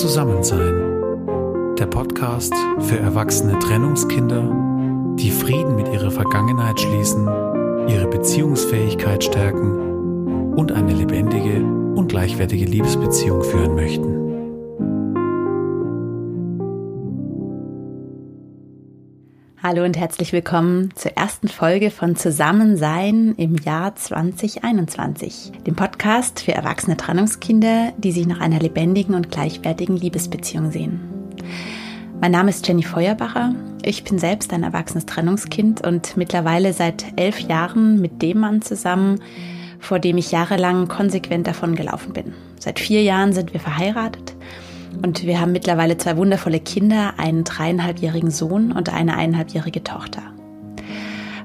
Zusammensein. Der Podcast für erwachsene Trennungskinder, die Frieden mit ihrer Vergangenheit schließen, ihre Beziehungsfähigkeit stärken und eine lebendige und gleichwertige Liebesbeziehung führen möchten. Hallo und herzlich willkommen zur ersten Folge von Zusammensein im Jahr 2021, dem Podcast für erwachsene Trennungskinder, die sich nach einer lebendigen und gleichwertigen Liebesbeziehung sehen. Mein Name ist Jenny Feuerbacher. Ich bin selbst ein erwachsenes Trennungskind und mittlerweile seit elf Jahren mit dem Mann zusammen, vor dem ich jahrelang konsequent davon gelaufen bin. Seit vier Jahren sind wir verheiratet und wir haben mittlerweile zwei wundervolle Kinder, einen dreieinhalbjährigen Sohn und eine eineinhalbjährige Tochter.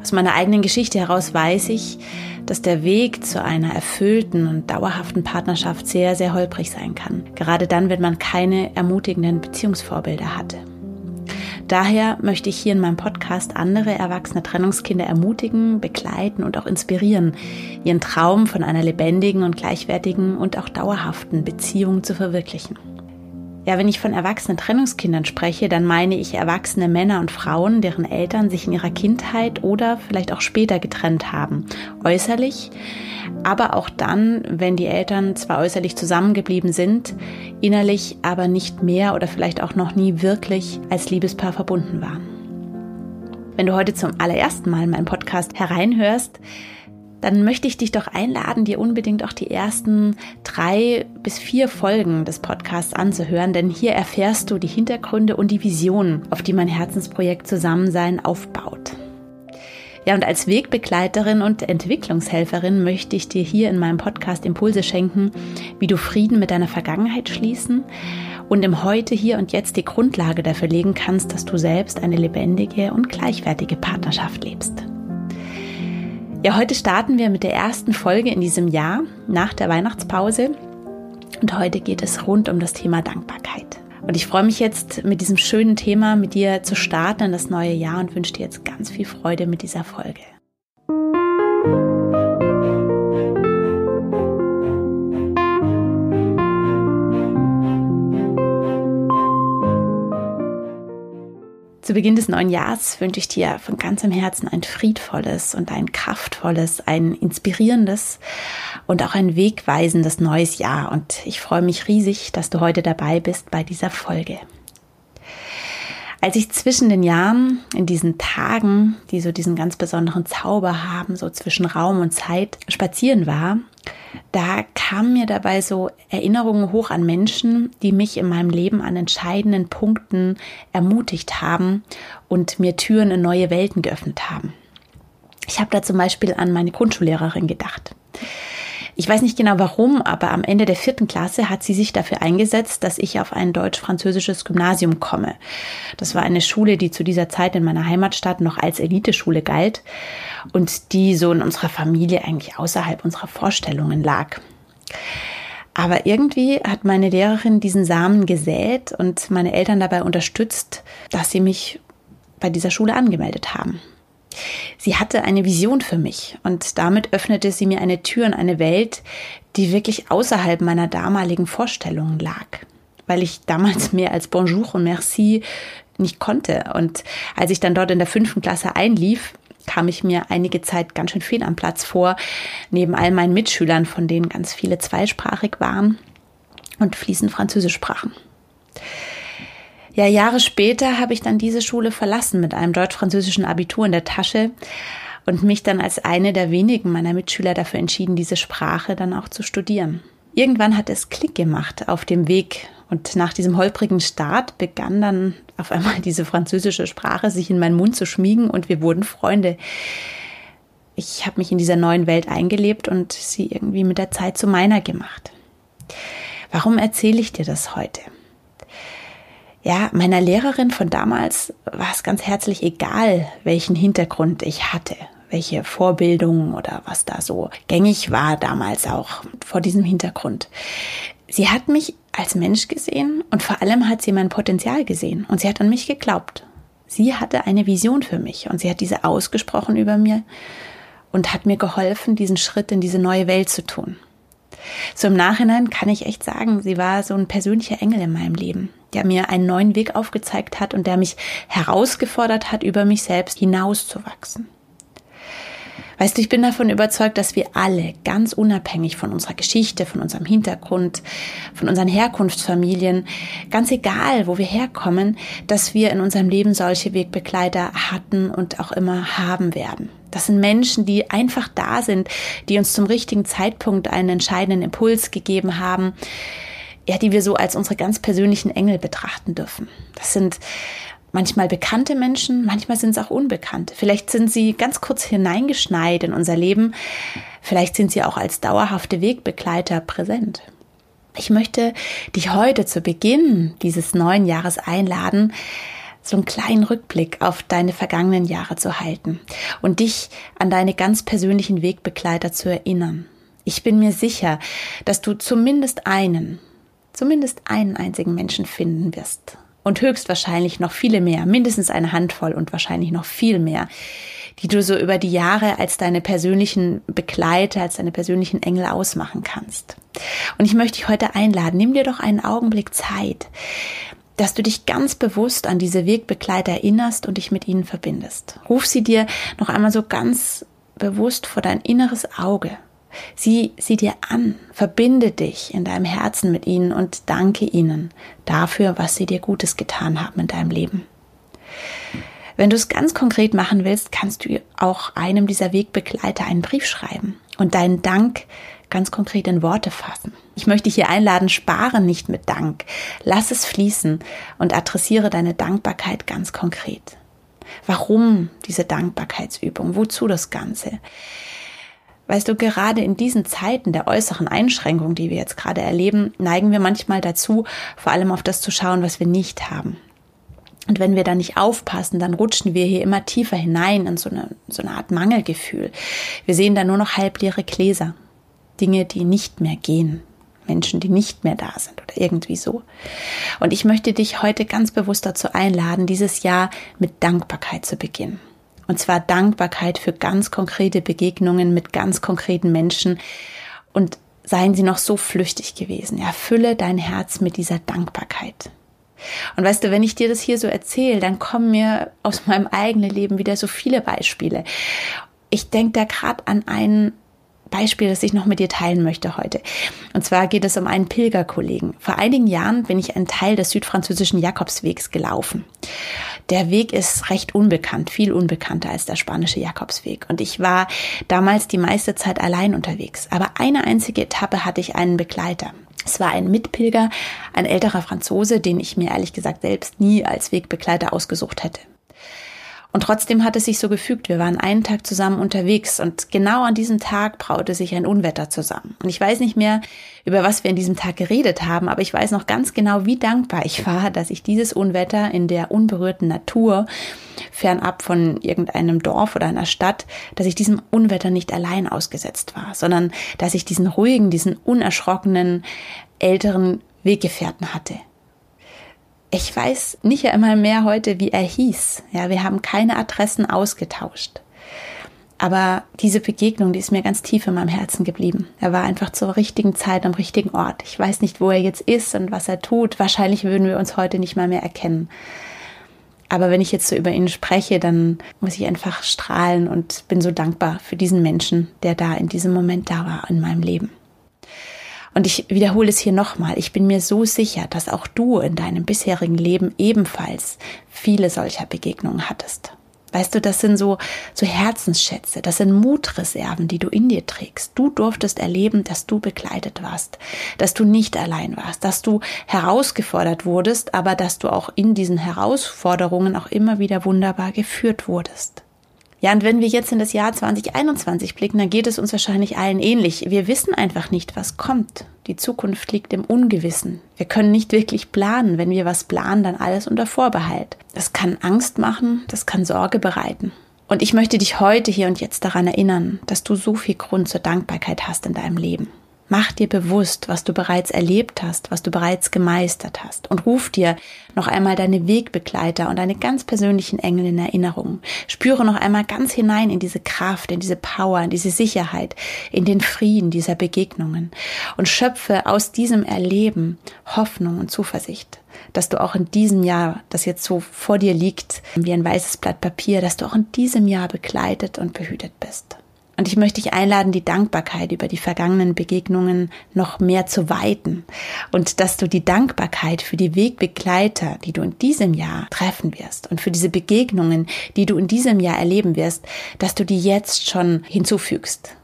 Aus meiner eigenen Geschichte heraus weiß ich, dass der Weg zu einer erfüllten und dauerhaften Partnerschaft sehr, sehr holprig sein kann. Gerade dann, wenn man keine ermutigenden Beziehungsvorbilder hatte. Daher möchte ich hier in meinem Podcast andere erwachsene Trennungskinder ermutigen, begleiten und auch inspirieren, ihren Traum von einer lebendigen und gleichwertigen und auch dauerhaften Beziehung zu verwirklichen. Ja, wenn ich von erwachsenen Trennungskindern spreche, dann meine ich erwachsene Männer und Frauen, deren Eltern sich in ihrer Kindheit oder vielleicht auch später getrennt haben. Äußerlich, aber auch dann, wenn die Eltern zwar äußerlich zusammengeblieben sind, innerlich aber nicht mehr oder vielleicht auch noch nie wirklich als Liebespaar verbunden waren. Wenn du heute zum allerersten Mal in meinen Podcast hereinhörst, dann möchte ich dich doch einladen, dir unbedingt auch die ersten drei bis vier Folgen des Podcasts anzuhören, denn hier erfährst du die Hintergründe und die Visionen, auf die mein Herzensprojekt Zusammensein aufbaut. Ja, und als Wegbegleiterin und Entwicklungshelferin möchte ich dir hier in meinem Podcast Impulse schenken, wie du Frieden mit deiner Vergangenheit schließen und im Heute, Hier und Jetzt die Grundlage dafür legen kannst, dass du selbst eine lebendige und gleichwertige Partnerschaft lebst. Ja, heute starten wir mit der ersten Folge in diesem Jahr nach der Weihnachtspause. Und heute geht es rund um das Thema Dankbarkeit. Und ich freue mich jetzt mit diesem schönen Thema mit dir zu starten in das neue Jahr und wünsche dir jetzt ganz viel Freude mit dieser Folge. Zu Beginn des neuen Jahres wünsche ich dir von ganzem Herzen ein friedvolles und ein kraftvolles, ein inspirierendes und auch ein wegweisendes neues Jahr. Und ich freue mich riesig, dass du heute dabei bist bei dieser Folge. Als ich zwischen den Jahren, in diesen Tagen, die so diesen ganz besonderen Zauber haben, so zwischen Raum und Zeit spazieren war, da kamen mir dabei so Erinnerungen hoch an Menschen, die mich in meinem Leben an entscheidenden Punkten ermutigt haben und mir Türen in neue Welten geöffnet haben. Ich habe da zum Beispiel an meine Grundschullehrerin gedacht. Ich weiß nicht genau warum, aber am Ende der vierten Klasse hat sie sich dafür eingesetzt, dass ich auf ein deutsch-französisches Gymnasium komme. Das war eine Schule, die zu dieser Zeit in meiner Heimatstadt noch als Eliteschule galt und die so in unserer Familie eigentlich außerhalb unserer Vorstellungen lag. Aber irgendwie hat meine Lehrerin diesen Samen gesät und meine Eltern dabei unterstützt, dass sie mich bei dieser Schule angemeldet haben. Sie hatte eine Vision für mich und damit öffnete sie mir eine Tür in eine Welt, die wirklich außerhalb meiner damaligen Vorstellungen lag, weil ich damals mehr als Bonjour und Merci nicht konnte. Und als ich dann dort in der fünften Klasse einlief, kam ich mir einige Zeit ganz schön fehl am Platz vor, neben all meinen Mitschülern, von denen ganz viele zweisprachig waren und fließend Französisch sprachen. Ja, Jahre später habe ich dann diese Schule verlassen mit einem deutsch-französischen Abitur in der Tasche und mich dann als eine der wenigen meiner Mitschüler dafür entschieden, diese Sprache dann auch zu studieren. Irgendwann hat es Klick gemacht auf dem Weg und nach diesem holprigen Start begann dann auf einmal diese französische Sprache sich in meinen Mund zu schmiegen und wir wurden Freunde. Ich habe mich in dieser neuen Welt eingelebt und sie irgendwie mit der Zeit zu meiner gemacht. Warum erzähle ich dir das heute? Ja, meiner Lehrerin von damals war es ganz herzlich egal, welchen Hintergrund ich hatte, welche Vorbildungen oder was da so gängig war damals auch vor diesem Hintergrund. Sie hat mich als Mensch gesehen und vor allem hat sie mein Potenzial gesehen und sie hat an mich geglaubt. Sie hatte eine Vision für mich und sie hat diese ausgesprochen über mir und hat mir geholfen, diesen Schritt in diese neue Welt zu tun. So im Nachhinein kann ich echt sagen, sie war so ein persönlicher Engel in meinem Leben, der mir einen neuen Weg aufgezeigt hat und der mich herausgefordert hat, über mich selbst hinauszuwachsen. Weißt du, ich bin davon überzeugt, dass wir alle ganz unabhängig von unserer Geschichte, von unserem Hintergrund, von unseren Herkunftsfamilien, ganz egal, wo wir herkommen, dass wir in unserem Leben solche Wegbegleiter hatten und auch immer haben werden. Das sind Menschen, die einfach da sind, die uns zum richtigen Zeitpunkt einen entscheidenden Impuls gegeben haben, ja, die wir so als unsere ganz persönlichen Engel betrachten dürfen. Das sind manchmal bekannte Menschen, manchmal sind es auch unbekannte. Vielleicht sind sie ganz kurz hineingeschneit in unser Leben, vielleicht sind sie auch als dauerhafte Wegbegleiter präsent. Ich möchte dich heute zu Beginn dieses neuen Jahres einladen, so einen kleinen Rückblick auf deine vergangenen Jahre zu halten und dich an deine ganz persönlichen Wegbegleiter zu erinnern. Ich bin mir sicher, dass du zumindest einen, zumindest einen einzigen Menschen finden wirst, und höchstwahrscheinlich noch viele mehr, mindestens eine Handvoll und wahrscheinlich noch viel mehr, die du so über die Jahre als deine persönlichen Begleiter, als deine persönlichen Engel ausmachen kannst. Und ich möchte dich heute einladen, nimm dir doch einen Augenblick Zeit, dass du dich ganz bewusst an diese Wegbegleiter erinnerst und dich mit ihnen verbindest. Ruf sie dir noch einmal so ganz bewusst vor dein inneres Auge Sieh sie dir an, verbinde dich in deinem Herzen mit ihnen und danke ihnen dafür, was sie dir Gutes getan haben in deinem Leben. Wenn du es ganz konkret machen willst, kannst du auch einem dieser Wegbegleiter einen Brief schreiben und deinen Dank ganz konkret in Worte fassen. Ich möchte dich hier einladen, spare nicht mit Dank. Lass es fließen und adressiere deine Dankbarkeit ganz konkret. Warum diese Dankbarkeitsübung? Wozu das Ganze? Weißt du, gerade in diesen Zeiten der äußeren Einschränkung, die wir jetzt gerade erleben, neigen wir manchmal dazu, vor allem auf das zu schauen, was wir nicht haben. Und wenn wir da nicht aufpassen, dann rutschen wir hier immer tiefer hinein in so eine, so eine Art Mangelgefühl. Wir sehen da nur noch halbleere Gläser. Dinge, die nicht mehr gehen. Menschen, die nicht mehr da sind oder irgendwie so. Und ich möchte dich heute ganz bewusst dazu einladen, dieses Jahr mit Dankbarkeit zu beginnen. Und zwar Dankbarkeit für ganz konkrete Begegnungen mit ganz konkreten Menschen. Und seien sie noch so flüchtig gewesen. Erfülle dein Herz mit dieser Dankbarkeit. Und weißt du, wenn ich dir das hier so erzähle, dann kommen mir aus meinem eigenen Leben wieder so viele Beispiele. Ich denke da gerade an einen Beispiel, das ich noch mit dir teilen möchte heute. Und zwar geht es um einen Pilgerkollegen. Vor einigen Jahren bin ich einen Teil des südfranzösischen Jakobswegs gelaufen. Der Weg ist recht unbekannt, viel unbekannter als der spanische Jakobsweg. Und ich war damals die meiste Zeit allein unterwegs. Aber eine einzige Etappe hatte ich einen Begleiter. Es war ein Mitpilger, ein älterer Franzose, den ich mir ehrlich gesagt selbst nie als Wegbegleiter ausgesucht hätte. Und trotzdem hat es sich so gefügt. Wir waren einen Tag zusammen unterwegs und genau an diesem Tag braute sich ein Unwetter zusammen. Und ich weiß nicht mehr, über was wir in diesem Tag geredet haben, aber ich weiß noch ganz genau, wie dankbar ich war, dass ich dieses Unwetter in der unberührten Natur, fernab von irgendeinem Dorf oder einer Stadt, dass ich diesem Unwetter nicht allein ausgesetzt war, sondern dass ich diesen ruhigen, diesen unerschrockenen, älteren Weggefährten hatte. Ich weiß nicht einmal mehr heute, wie er hieß. Ja, wir haben keine Adressen ausgetauscht. Aber diese Begegnung, die ist mir ganz tief in meinem Herzen geblieben. Er war einfach zur richtigen Zeit am richtigen Ort. Ich weiß nicht, wo er jetzt ist und was er tut. Wahrscheinlich würden wir uns heute nicht mal mehr erkennen. Aber wenn ich jetzt so über ihn spreche, dann muss ich einfach strahlen und bin so dankbar für diesen Menschen, der da in diesem Moment da war in meinem Leben. Und ich wiederhole es hier nochmal. Ich bin mir so sicher, dass auch du in deinem bisherigen Leben ebenfalls viele solcher Begegnungen hattest. Weißt du, das sind so, so Herzensschätze, das sind Mutreserven, die du in dir trägst. Du durftest erleben, dass du begleitet warst, dass du nicht allein warst, dass du herausgefordert wurdest, aber dass du auch in diesen Herausforderungen auch immer wieder wunderbar geführt wurdest. Ja, und wenn wir jetzt in das Jahr 2021 blicken, dann geht es uns wahrscheinlich allen ähnlich. Wir wissen einfach nicht, was kommt. Die Zukunft liegt im Ungewissen. Wir können nicht wirklich planen. Wenn wir was planen, dann alles unter Vorbehalt. Das kann Angst machen, das kann Sorge bereiten. Und ich möchte dich heute hier und jetzt daran erinnern, dass du so viel Grund zur Dankbarkeit hast in deinem Leben. Mach dir bewusst, was du bereits erlebt hast, was du bereits gemeistert hast und ruf dir noch einmal deine Wegbegleiter und deine ganz persönlichen Engel in Erinnerung. Spüre noch einmal ganz hinein in diese Kraft, in diese Power, in diese Sicherheit, in den Frieden dieser Begegnungen und schöpfe aus diesem Erleben Hoffnung und Zuversicht, dass du auch in diesem Jahr, das jetzt so vor dir liegt, wie ein weißes Blatt Papier, dass du auch in diesem Jahr begleitet und behütet bist. Und ich möchte dich einladen, die Dankbarkeit über die vergangenen Begegnungen noch mehr zu weiten und dass du die Dankbarkeit für die Wegbegleiter, die du in diesem Jahr treffen wirst und für diese Begegnungen, die du in diesem Jahr erleben wirst, dass du die jetzt schon hinzufügst.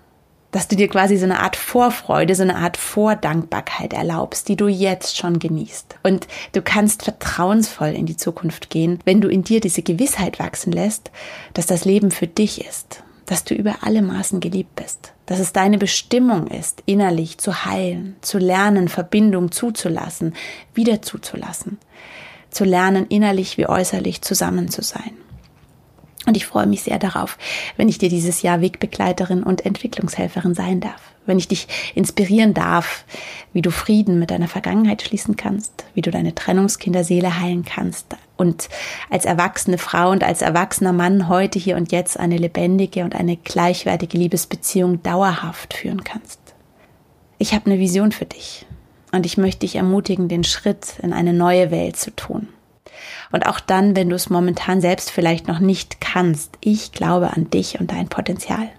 Dass du dir quasi so eine Art Vorfreude, so eine Art Vordankbarkeit erlaubst, die du jetzt schon genießt. Und du kannst vertrauensvoll in die Zukunft gehen, wenn du in dir diese Gewissheit wachsen lässt, dass das Leben für dich ist dass du über alle Maßen geliebt bist, dass es deine Bestimmung ist, innerlich zu heilen, zu lernen, Verbindung zuzulassen, wieder zuzulassen, zu lernen, innerlich wie äußerlich zusammen zu sein. Und ich freue mich sehr darauf, wenn ich dir dieses Jahr Wegbegleiterin und Entwicklungshelferin sein darf. Wenn ich dich inspirieren darf, wie du Frieden mit deiner Vergangenheit schließen kannst, wie du deine Trennungskinderseele heilen kannst und als erwachsene Frau und als erwachsener Mann heute hier und jetzt eine lebendige und eine gleichwertige Liebesbeziehung dauerhaft führen kannst. Ich habe eine Vision für dich und ich möchte dich ermutigen, den Schritt in eine neue Welt zu tun. Und auch dann, wenn du es momentan selbst vielleicht noch nicht kannst, ich glaube an dich und dein Potenzial.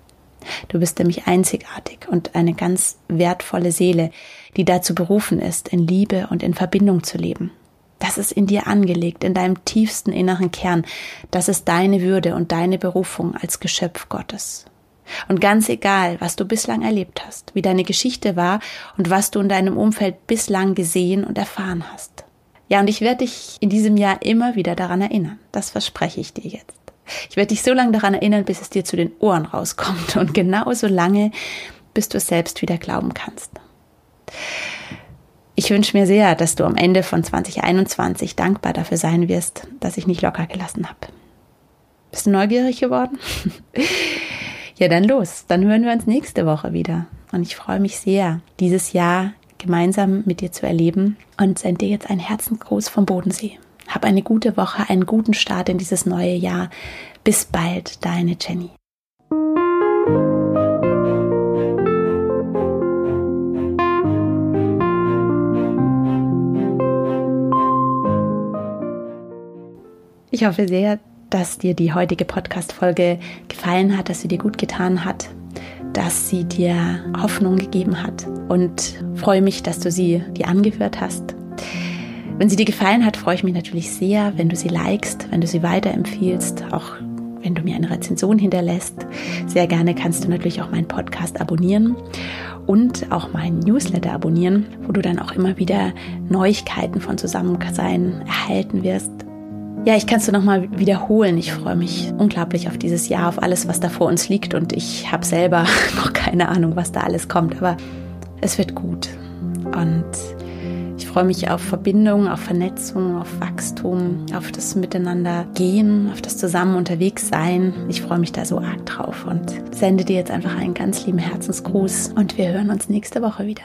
Du bist nämlich einzigartig und eine ganz wertvolle Seele, die dazu berufen ist, in Liebe und in Verbindung zu leben. Das ist in dir angelegt, in deinem tiefsten inneren Kern. Das ist deine Würde und deine Berufung als Geschöpf Gottes. Und ganz egal, was du bislang erlebt hast, wie deine Geschichte war und was du in deinem Umfeld bislang gesehen und erfahren hast. Ja, und ich werde dich in diesem Jahr immer wieder daran erinnern. Das verspreche ich dir jetzt. Ich werde dich so lange daran erinnern, bis es dir zu den Ohren rauskommt und genauso lange, bis du es selbst wieder glauben kannst. Ich wünsche mir sehr, dass du am Ende von 2021 dankbar dafür sein wirst, dass ich nicht locker gelassen habe. Bist du neugierig geworden? ja, dann los. Dann hören wir uns nächste Woche wieder. Und ich freue mich sehr, dieses Jahr gemeinsam mit dir zu erleben und sende dir jetzt einen Herzensgruß vom Bodensee. Hab eine gute Woche, einen guten Start in dieses neue Jahr. Bis bald, deine Jenny. Ich hoffe sehr, dass dir die heutige Podcast-Folge gefallen hat, dass sie dir gut getan hat dass sie dir Hoffnung gegeben hat und freue mich, dass du sie dir angehört hast. Wenn sie dir gefallen hat, freue ich mich natürlich sehr, wenn du sie likest, wenn du sie weiterempfiehlst, auch wenn du mir eine Rezension hinterlässt. Sehr gerne kannst du natürlich auch meinen Podcast abonnieren und auch meinen Newsletter abonnieren, wo du dann auch immer wieder Neuigkeiten von Zusammensein erhalten wirst ja, ich kann es nur nochmal wiederholen. Ich freue mich unglaublich auf dieses Jahr, auf alles, was da vor uns liegt. Und ich habe selber noch keine Ahnung, was da alles kommt. Aber es wird gut. Und ich freue mich auf Verbindung, auf Vernetzung, auf Wachstum, auf das Miteinander gehen, auf das Zusammen unterwegs sein. Ich freue mich da so arg drauf und sende dir jetzt einfach einen ganz lieben Herzensgruß und wir hören uns nächste Woche wieder.